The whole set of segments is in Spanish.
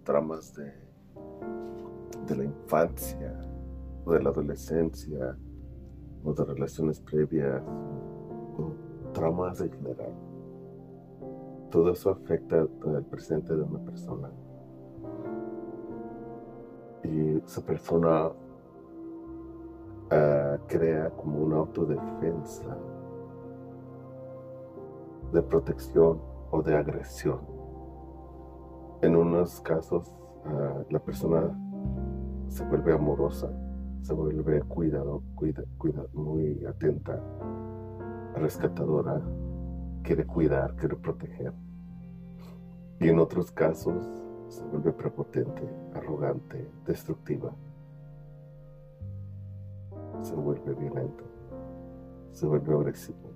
los traumas de, de la infancia o de la adolescencia o de relaciones previas o traumas en general. Todo eso afecta el presente de una persona. Y esa persona ah, crea como una autodefensa de protección o de agresión. En unos casos ah, la persona se vuelve amorosa, se vuelve cuidado, cuida, cuida, muy atenta, rescatadora, quiere cuidar, quiere proteger. Y en otros casos se vuelve prepotente, arrogante, destructiva. Se vuelve violento, se vuelve agresivo.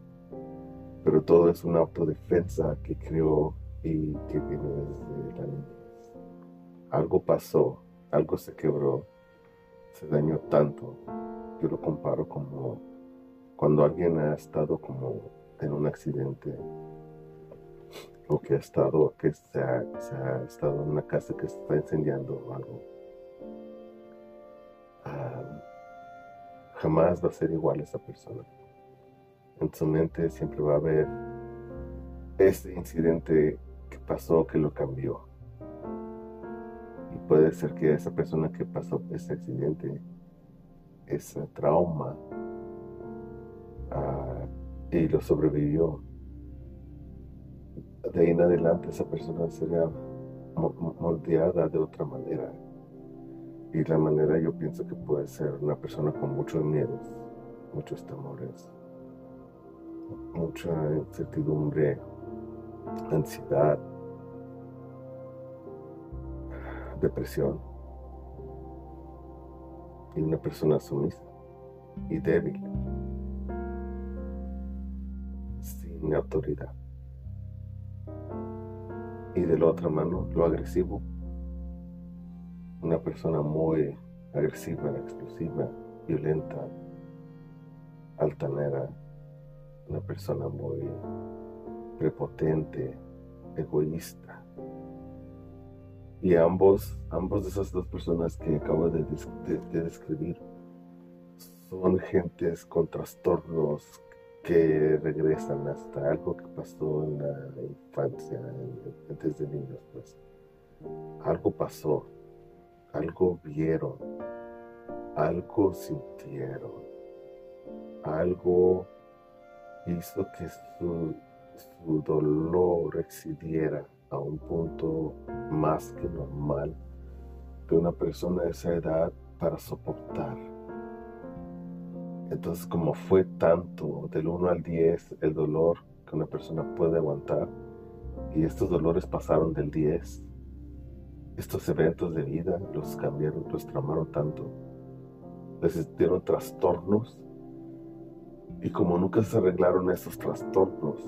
Pero todo es una autodefensa que creó y que viene desde la niñez. Algo pasó, algo se quebró, se dañó tanto. Yo lo comparo como cuando alguien ha estado como en un accidente o que ha estado, que se ha, estado en una casa que se está incendiando o algo. Ah, jamás va a ser igual esa persona. En su mente siempre va a haber ese incidente que pasó que lo cambió. Y puede ser que esa persona que pasó ese accidente, ese trauma, ah, y lo sobrevivió, de ahí en adelante esa persona sería moldeada de otra manera. Y la manera yo pienso que puede ser una persona con muchos miedos, muchos temores, mucha incertidumbre, ansiedad, depresión. Y una persona sumisa y débil, sin autoridad y de la otra mano lo agresivo. Una persona muy agresiva, explosiva, violenta, altanera, una persona muy prepotente, egoísta. Y ambos, ambos de esas dos personas que acabo de, de describir son gentes con trastornos que regresan hasta algo que pasó en la infancia, antes de niños, pues. Algo pasó, algo vieron, algo sintieron, algo hizo que su, su dolor excediera a un punto más que normal de una persona de esa edad para soportar. Entonces, como fue tanto, del 1 al 10, el dolor que una persona puede aguantar, y estos dolores pasaron del 10, estos eventos de vida los cambiaron, los tramaron tanto, les trastornos, y como nunca se arreglaron esos trastornos,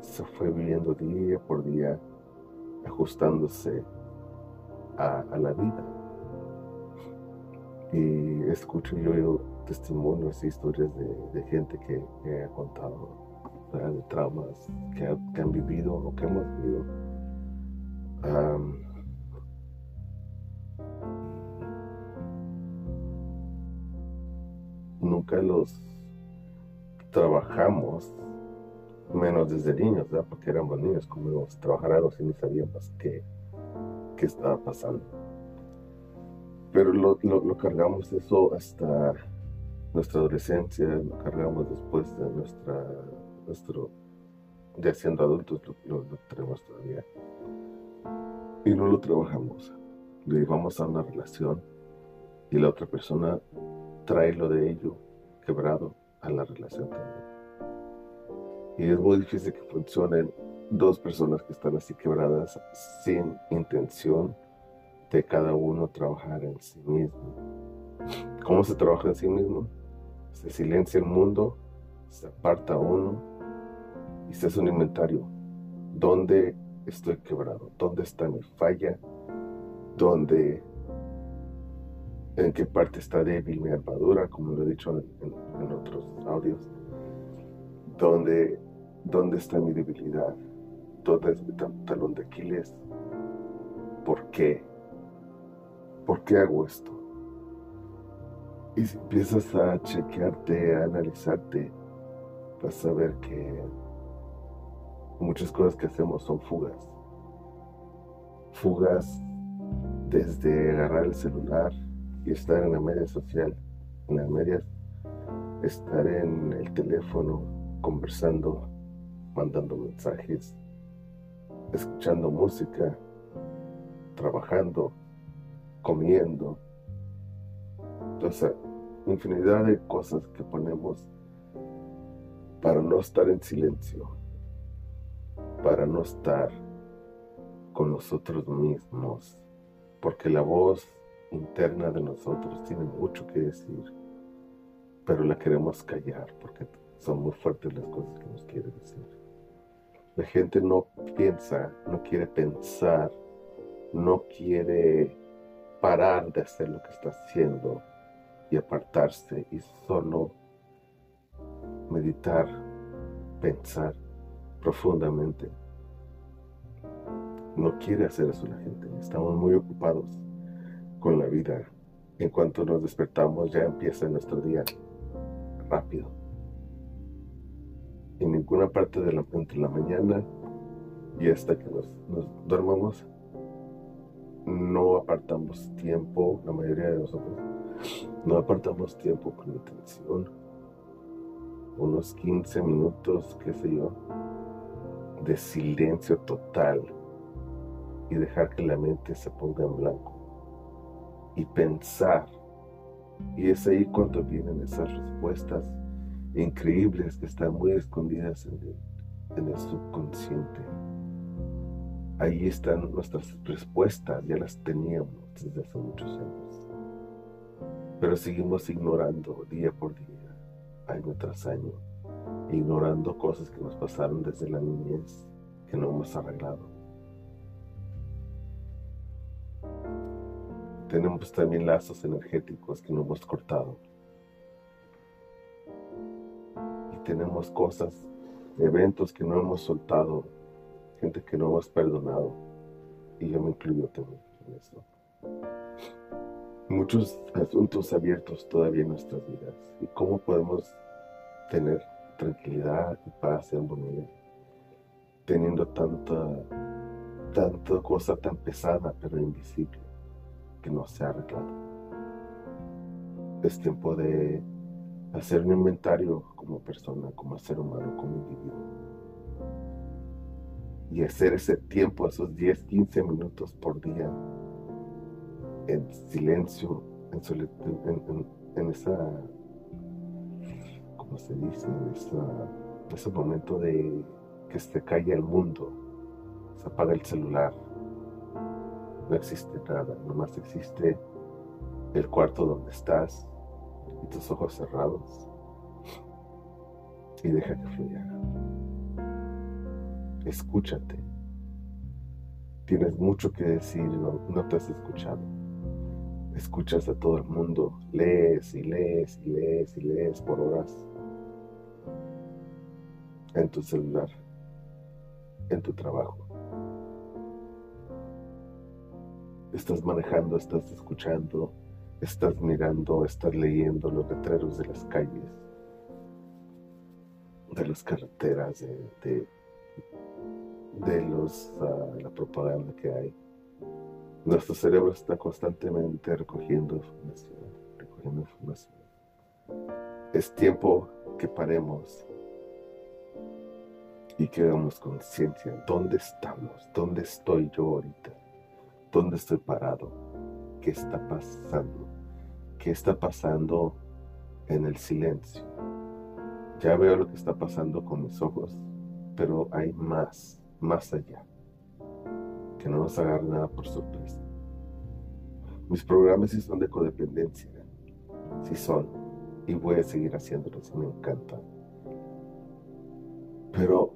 se fue viviendo día por día, ajustándose a, la vida. Y escucho yo, yo testimonios e historias de, gente que, ha contado de traumas que, han vivido o que hemos vivido. nunca los trabajamos, menos desde niños, porque éramos niños, como trabajar algo si ni sabíamos qué, qué estaba pasando. Pero lo, lo cargamos eso hasta nuestra adolescencia, lo cargamos después de nuestra, nuestro, ya siendo adultos, lo, tenemos todavía. Y no lo trabajamos. Le llevamos a una relación y la otra persona trae lo de ello quebrado a la relación también. Y es muy difícil que funcionen dos personas que están así quebradas sin intención de cada uno trabajar en sí mismo. ¿Cómo se trabaja en sí mismo? se silencia el mundo, se aparta uno y se hace un inventario. ¿Dónde estoy quebrado? ¿Dónde está mi falla? ¿Dónde, en qué parte está débil mi armadura, como lo he dicho en, otros audios? ¿Dónde, ¿Dónde está mi debilidad? ¿Dónde es mi talón de Aquiles? ¿Por qué? ¿por qué hago esto? Y si empiezas a chequearte, a analizarte, vas a ver que muchas cosas que hacemos son fugas. Fugas desde agarrar el celular y estar en la media social, en las medias, estar en el teléfono, conversando, mandando mensajes, escuchando música, trabajando, comiendo. Entonces, infinidad de cosas que ponemos para no estar en silencio, para no estar con nosotros mismos, porque la voz interna de nosotros tiene mucho que decir, pero la queremos callar porque son muy fuertes las cosas que nos quiere decir. La gente no piensa, no quiere pensar, no quiere parar de hacer lo que está haciendo y apartarse y solo meditar, pensar profundamente. No quiere hacer eso la gente. Estamos muy ocupados con la vida. En cuanto nos despertamos ya empieza nuestro día rápido. En ninguna parte de la, entre la mañana y hasta que nos, nos dormamos no apartamos tiempo, la mayoría de nosotros, no apartamos tiempo con intención. Unos 15 minutos, qué sé yo, de silencio total y dejar que la mente se ponga en blanco y pensar. Y es ahí cuando vienen esas respuestas increíbles que están muy escondidas en el, en el subconsciente ahí están nuestras respuestas, ya las teníamos desde hace muchos años. Pero seguimos ignorando día por día, año tras año, ignorando cosas que nos pasaron desde la niñez que no hemos arreglado. Tenemos también lazos energéticos que no hemos cortado. Tenemos cosas, eventos que no hemos soltado gente que no hemos perdonado, y yo me incluyo también en eso. Muchos asuntos abiertos todavía en nuestras vidas, y cómo podemos tener tranquilidad y paz en armonía, teniendo tanta, tanta cosa tan pesada pero invisible que no se ha arreglado. Es tiempo de hacer un inventario como persona, como ser humano, como individuo y hacer ese tiempo, esos 10, 15 minutos por día en silencio, en, en, esa, ¿cómo se dice? En ese momento de que se cae el mundo, se apaga el celular, no existe nada, nomás existe el cuarto donde estás y tus ojos cerrados y deja que fluya escúchate. Tienes mucho que decir, no, no te has escuchado. Escuchas a todo el mundo, lees y lees y lees y lees por horas en tu celular, en tu trabajo. Estás manejando, estás escuchando, estás mirando, estás leyendo los letreros de las calles, de las carreteras, de, de los, ah, la propaganda que hay. Nuestro cerebro está constantemente recogiendo información, recogiendo información. Es tiempo que paremos y que hagamos conciencia. ¿Dónde estamos? ¿Dónde estoy yo ahorita? ¿Dónde estoy parado? ¿Qué está pasando? ¿Qué está pasando en el silencio? Ya veo lo que está pasando con mis ojos, pero hay más más allá. Que no nos agarre nada por sorpresa. Mis programas sí son de codependencia. Sí son. Y voy a seguir haciéndolos. Me encanta. Pero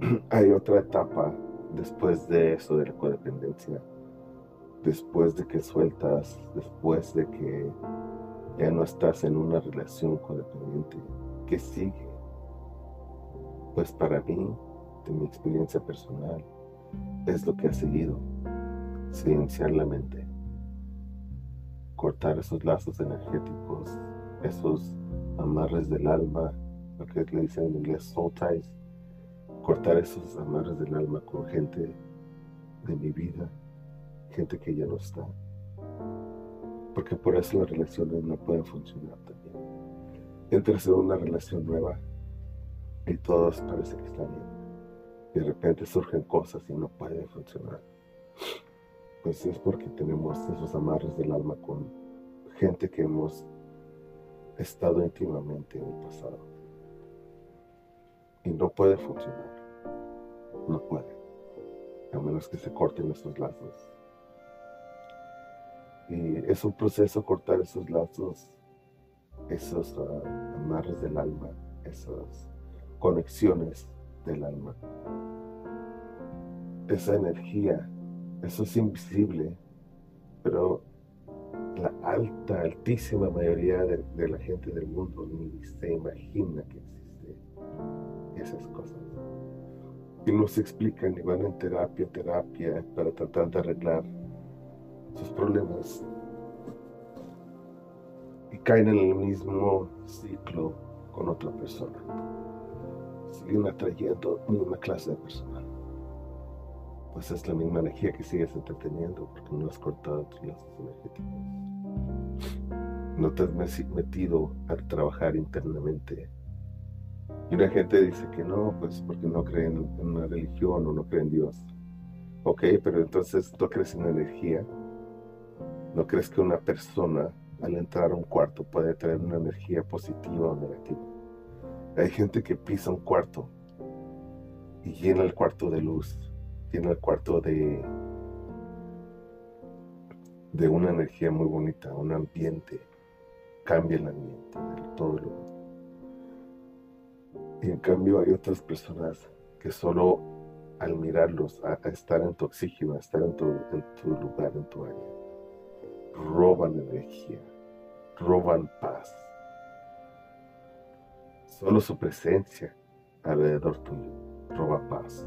hay otra etapa después de eso de la codependencia. Después de que sueltas, después de que ya no estás en una relación codependiente. ¿Qué sigue? Pues para mí de mi experiencia personal, es lo que ha seguido, silenciar la mente, cortar esos lazos energéticos, esos amarres del alma, lo que le dicen en inglés soul ties, cortar esos amarres del alma con gente de mi vida, gente que ya no está. Porque por eso las relaciones no pueden funcionar también. Entras en una relación nueva y todo parece que está bien. Y de repente surgen cosas y no pueden funcionar. Pues es porque tenemos esos amarres del alma con gente que hemos estado íntimamente en el pasado. Y no puede funcionar. No puede. A menos que se corten esos lazos. Y es un proceso cortar esos lazos, esos ah, amarres del alma, esas conexiones del alma. Esa energía, eso es invisible, pero la alta, altísima mayoría de, la gente del mundo ni se imagina que existen esas cosas. Y no se explican y van en terapia, terapia para tratar de arreglar sus problemas. Y caen en el mismo ciclo con otra persona. Siguen atrayendo misma clase de persona. Pues es la misma energía que sigues entreteniendo porque no has cortado tus lazos energéticos no te has metido a trabajar internamente. Y una gente dice que no, pues porque no creen en una religión o no creen en Dios. Ok, pero entonces tú crees en energía. ¿No crees que una persona al entrar a un cuarto puede traer una energía positiva o negativa? Hay gente que pisa un cuarto y llena el cuarto de luz, llena el cuarto de, de una energía muy bonita, un ambiente cambia el ambiente todo mundo. Y en cambio hay otras personas que solo al mirarlos, a, estar en tu oxígeno, a estar en tu, en tu lugar, en tu área, roban energía, roban paz. Solo su presencia alrededor tuyo roba paz,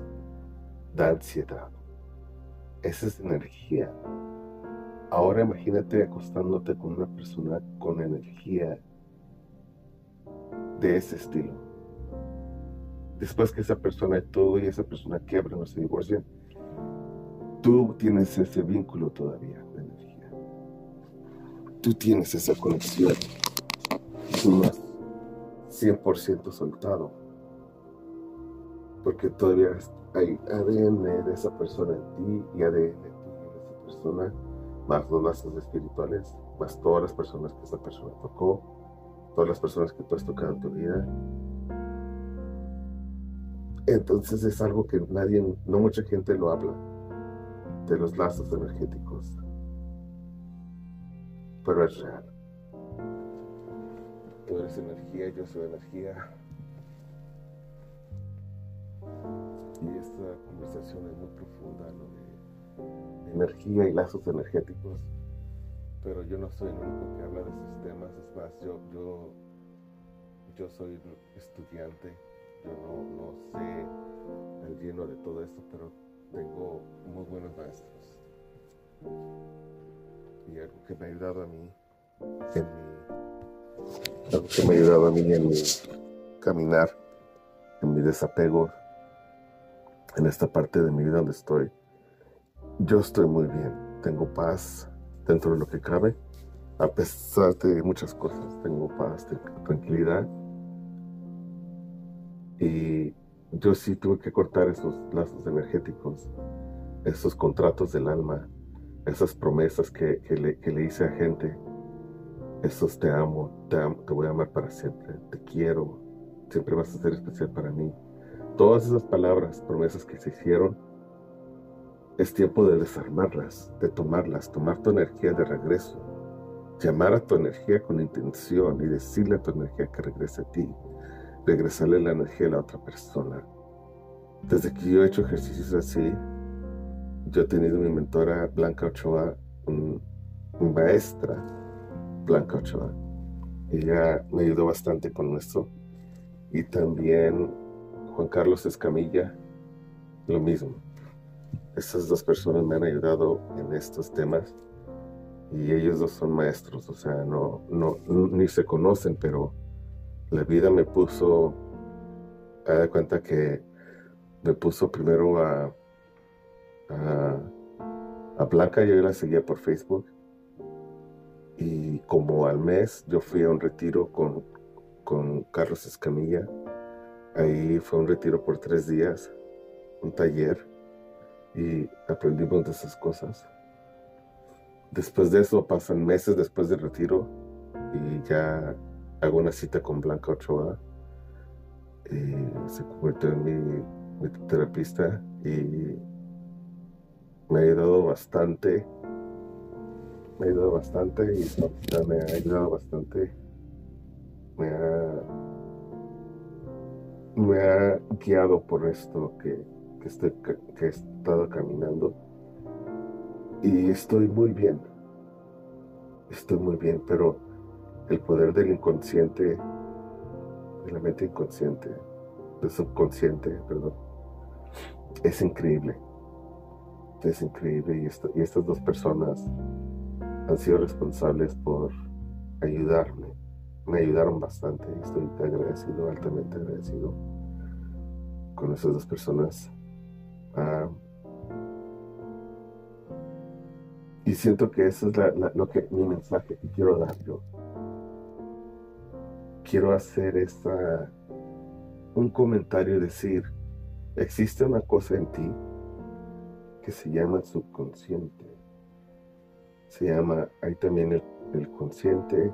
da ansiedad. Esa es energía Ahora imagínate acostándote con una persona con energía de ese estilo. Después que esa persona y tú y esa persona quiebran o se divorcian, tú tienes ese vínculo todavía. Tú tienes esa conexión. Tú no 100% soltado. Porque todavía hay ADN de esa persona en ti y ADN de esa persona más los lazos espirituales, más todas las personas que esa persona tocó, todas las personas que tú has tocado en tu vida. Entonces es algo que nadie, no mucha gente lo habla, de los lazos energéticos. Pero es real. Tú eres energía, yo soy energía. Y esta conversación es muy profunda, ¿no? energía y lazos energéticos, pero yo no soy el único que habla de esos temas, es más, yo, yo, yo soy estudiante, yo no, no sé el lleno de todo esto, pero tengo muy buenos maestros. Y algo que me ha ayudado a mí en mi, algo que me ha ayudado a mí en mi caminar, en mi desapego, en esta parte de mi vida donde estoy yo estoy muy bien, tengo paz dentro de lo que cabe, a pesar de muchas cosas, tengo paz, tengo tranquilidad. Y yo sí tuve que cortar esos lazos energéticos, esos contratos del alma, esas promesas que, le, que le, hice a gente, esos te amo, te amo, te voy a amar para siempre, te quiero, siempre vas a ser especial para mí. Todas esas palabras, promesas que se hicieron, es tiempo de desarmarlas, de tomarlas, tomar tu energía de regreso, llamar a tu energía con intención y decirle a tu energía que regrese a ti, regresarle la energía a la otra persona. Desde que yo he hecho ejercicios así, yo he tenido mi mentora Blanca Ochoa, un, maestra Blanca Ochoa. Ella me ayudó bastante con esto. Y también Juan Carlos Escamilla, lo mismo estas dos personas me han ayudado en estos temas y ellos dos son maestros, o sea, no, no, ni se conocen, pero la vida me puso, a dar cuenta que me puso primero a, a, Blanca, yo la seguía por Facebook, y como al mes yo fui a un retiro con, con Carlos Escamilla, ahí fue un retiro por tres días, un taller, y aprendimos de esas cosas. Después de eso pasan meses después del retiro y ya hago una cita con Blanca Ochoa. Y se convirtió en mi, terapista y me ha ayudado bastante me ha ayudado bastante y me ha ayudado bastante me ha me ha guiado por esto que, que, estoy, que he estado caminando y estoy muy bien. Estoy muy bien, pero el poder del inconsciente, de la mente inconsciente, del subconsciente, perdón, es increíble. Es increíble y, y estas dos personas han sido responsables por ayudarme. Me ayudaron bastante y estoy agradecido, altamente agradecido con esas dos personas. Ah, Y siento que eso es lo que mi mensaje que quiero dar yo. Quiero hacer esa, un comentario y decir, existe una cosa en ti que se llama subconsciente. Se llama, hay también el, consciente,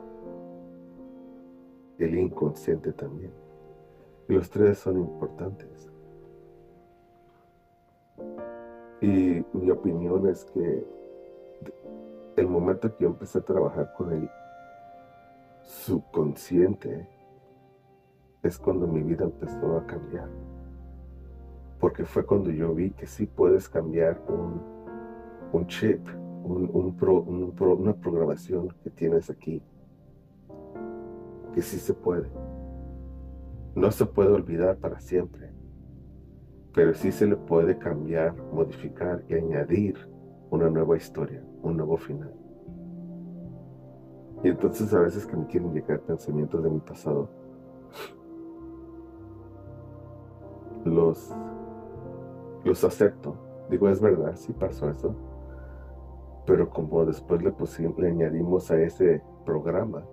el inconsciente también. Y los tres son importantes. Y mi opinión es que el momento que yo empecé a trabajar con el subconsciente es cuando mi vida empezó a cambiar. Porque fue cuando yo vi que sí puedes cambiar un, chip, una programación que tienes aquí. Que sí se puede. No se puede olvidar para siempre. Pero sí se le puede cambiar, modificar y añadir una nueva historia, un nuevo final. Y entonces a veces que me quieren llegar pensamientos de mi pasado, los, los acepto. Digo, es verdad, sí pasó eso. Pero como después le, le añadimos a ese programa,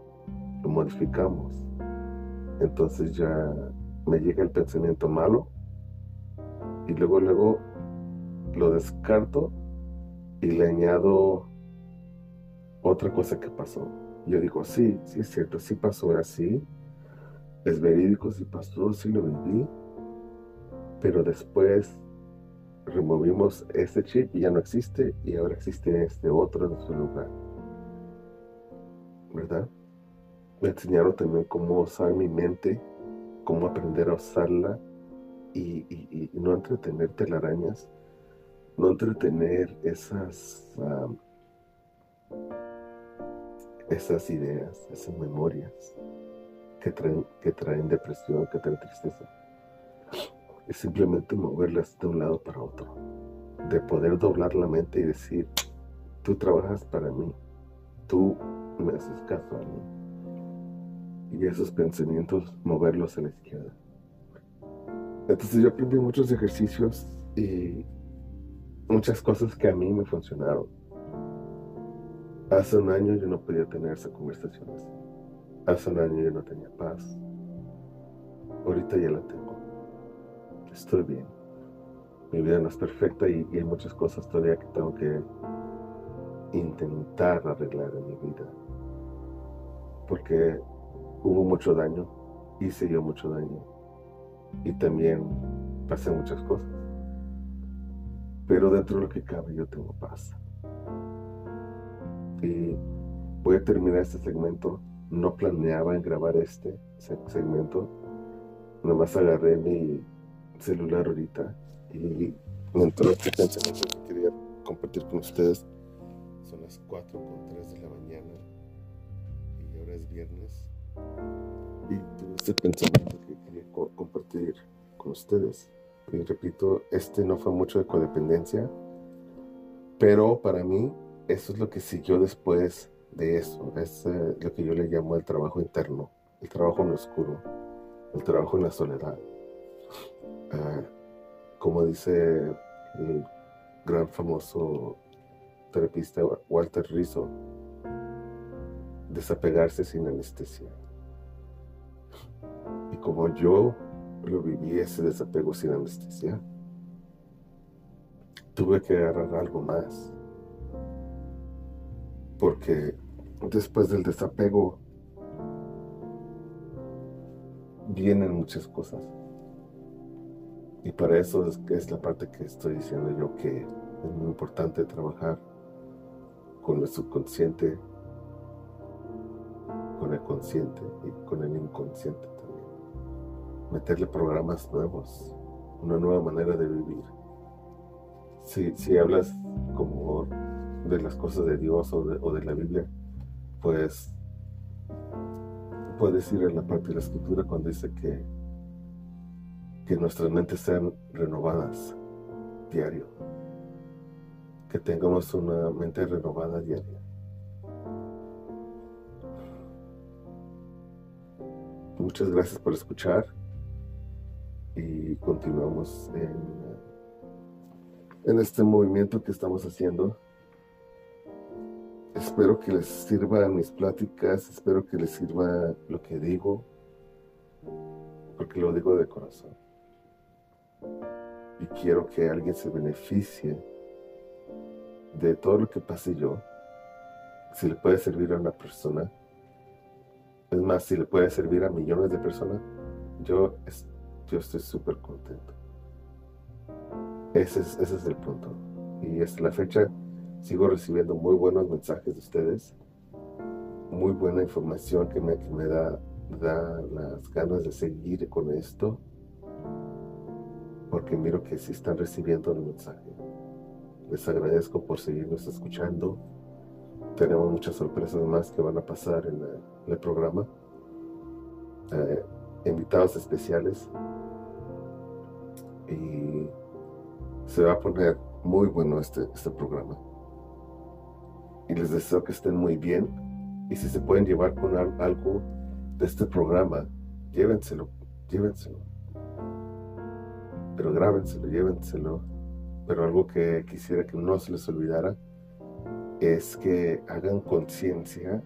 lo modificamos. Entonces ya me llega el pensamiento malo y luego, luego lo descarto y le añado otra cosa que pasó. Yo digo, sí, sí es cierto, sí pasó así, es verídico, sí pasó, sí lo viví, pero después removimos ese chip y ya no existe y ahora existe este otro en su lugar. ¿Verdad? Me enseñaron también cómo usar mi mente, cómo aprender a usarla y, y no entretener telarañas no entretener esas, esas ideas, esas memorias que traen, que traen depresión, que traen tristeza. Es simplemente moverlas de un lado para otro. De poder doblar la mente y decir, tú trabajas para mí, tú me haces caso a mí. Y esos pensamientos, moverlos a la izquierda. Entonces yo aprendí muchos ejercicios y muchas cosas que a mí me funcionaron. Hace un año yo no podía tener esa conversación así. Hace un año yo no tenía paz. Ahorita ya la tengo. Estoy bien. Mi vida no es perfecta y, hay muchas cosas todavía que tengo que intentar arreglar en mi vida. Porque hubo mucho daño, hice yo mucho daño y también pasé muchas cosas pero dentro de lo que cabe yo tengo paz. Y voy a terminar este segmento. No planeaba en grabar este segmento. Nada más agarré mi celular ahorita y me entró este pensamiento que quería compartir con ustedes. Son las 4 con 3 de la mañana y ahora es viernes. Y tuve este pensamiento que quería compartir con ustedes. Y repito, este no fue mucho de codependencia, pero para mí eso es lo que siguió después de eso. Es eh, lo que yo le llamo el trabajo interno, el trabajo en lo oscuro, el trabajo en la soledad. Ah, como dice el gran famoso terapista Walter Rizzo, desapegarse sin anestesia. Y como yo lo viví ese desapego sin anestesia, tuve que agarrar algo más. Porque después del desapego vienen muchas cosas. Y para eso es, la parte que estoy diciendo yo que es muy importante trabajar con el subconsciente, con el consciente y con el inconsciente también. Meterle programas nuevos, una nueva manera de vivir si, hablas como de las cosas de Dios o de, la Biblia, pues puedes ir en la parte de la escritura cuando dice que, que nuestras mentes sean renovadas diario, que tengamos una mente renovada diaria. Muchas gracias por escuchar y continuamos en en este movimiento que estamos haciendo. Espero que les sirvan mis pláticas, espero que les sirva lo que digo, porque lo digo de corazón. Y quiero que alguien se beneficie de todo lo que pase yo, si le puede servir a una persona, es más, si le puede servir a millones de personas, yo, yo estoy súper contento. Ese es, el punto. Y hasta la fecha. Sigo recibiendo muy buenos mensajes de ustedes, muy buena información que me, me da, da las ganas de seguir con esto, porque miro que sí están recibiendo el mensaje. Les agradezco por seguirnos escuchando. Tenemos muchas sorpresas más que van a pasar en, el programa. Eh, invitados especiales. Y se va a poner muy bueno este, este programa. Y les deseo que estén muy bien. Y si se pueden llevar con algo de este programa, llévenselo, llévenselo. Pero grábenselo, llévenselo. Pero algo que quisiera que no se les olvidara es que hagan conciencia,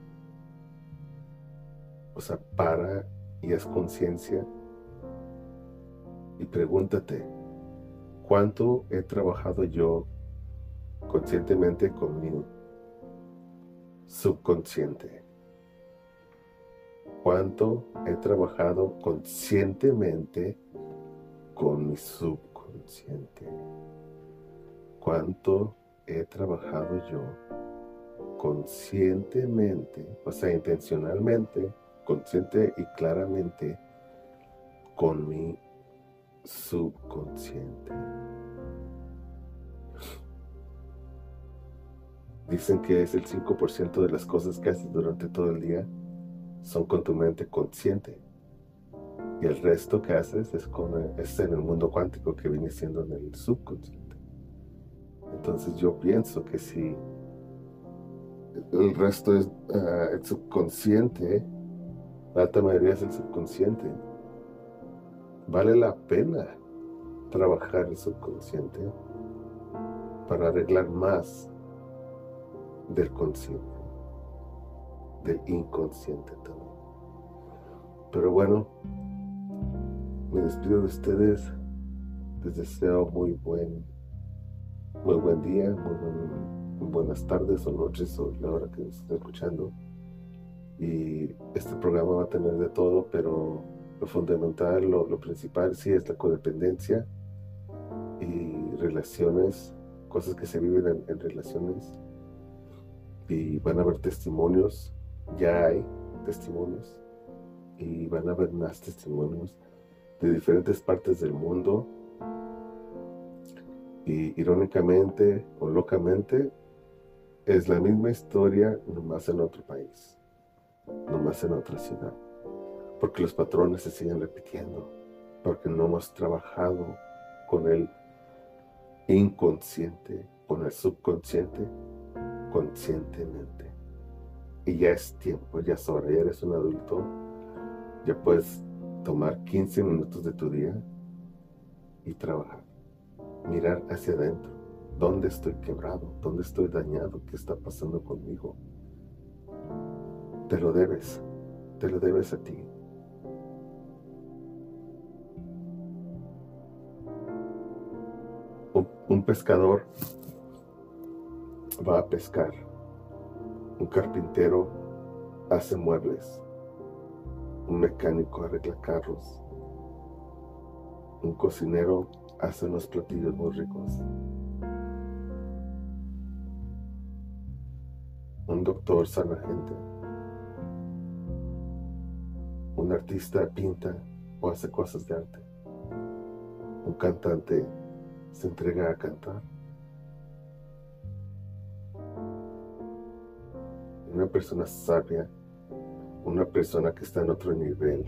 o sea, para y haz conciencia y pregúntate, cuánto he trabajado yo conscientemente con mi subconsciente. Cuánto he trabajado conscientemente con mi subconsciente. Cuánto he trabajado yo conscientemente, o sea, intencionalmente, consciente y claramente con mi subconsciente. Dicen que es el 5% de las cosas que haces durante todo el día son con tu mente consciente. Y el resto que haces es, con, es en el mundo cuántico que viene siendo en el subconsciente. Entonces yo pienso que si el resto es ah, el subconsciente, la alta mayoría es el subconsciente, vale la pena trabajar el subconsciente para arreglar más del consciente, del inconsciente también. Pero bueno, me despido de ustedes. Les deseo muy buen, muy buen día, muy, buenas tardes o noches o la hora que estén escuchando. Y este programa va a tener de todo, pero lo fundamental, lo, principal sí es la codependencia y relaciones, cosas que se viven en, relaciones. Y van a haber testimonios, ya hay testimonios, y van a haber más testimonios de diferentes partes del mundo. Y irónicamente o locamente, es la misma historia, nomás en otro país, nomás en otra ciudad porque los patrones se siguen repitiendo, porque no hemos trabajado con el inconsciente, con el subconsciente, conscientemente. Y ya es tiempo, ya es hora, ya eres un adulto, ya puedes tomar 15 minutos de tu día y trabajar. Mirar hacia adentro. ¿Dónde estoy quebrado? ¿Dónde estoy dañado? ¿Qué está pasando conmigo? Te lo debes. Te lo debes a ti. Un, pescador va a pescar. Un carpintero hace muebles. Un mecánico arregla carros. Un cocinero hace unos platillos muy ricos. Un doctor sana gente. Un artista pinta o hace cosas de arte. Un cantante se entrega a cantar. Una persona sabia, una persona que está en otro nivel,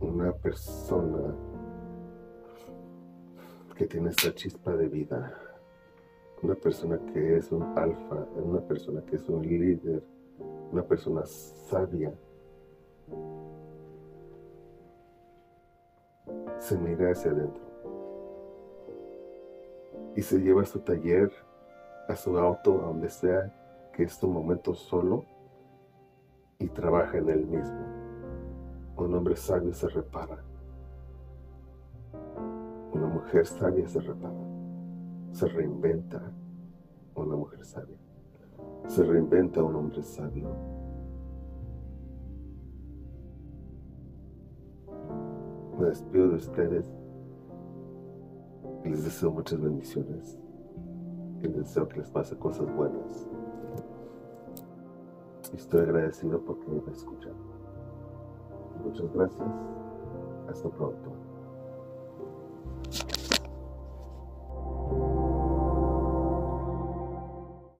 una persona que tiene esa chispa de vida, una persona que es un alfa, una persona que es un líder, una persona sabia, se mira hacia adentro y se lleva a su taller, a su auto, a donde sea que es tu momento solo y trabaja en él mismo. Un hombre sabio se repara. Una mujer sabia se repara, se reinventa una mujer sabia, se reinventa un hombre sabio. Me despido de ustedes les deseo muchas bendiciones y les deseo que les pase cosas buenas. Estoy agradecido porque me escuchan. Muchas gracias. Hasta pronto.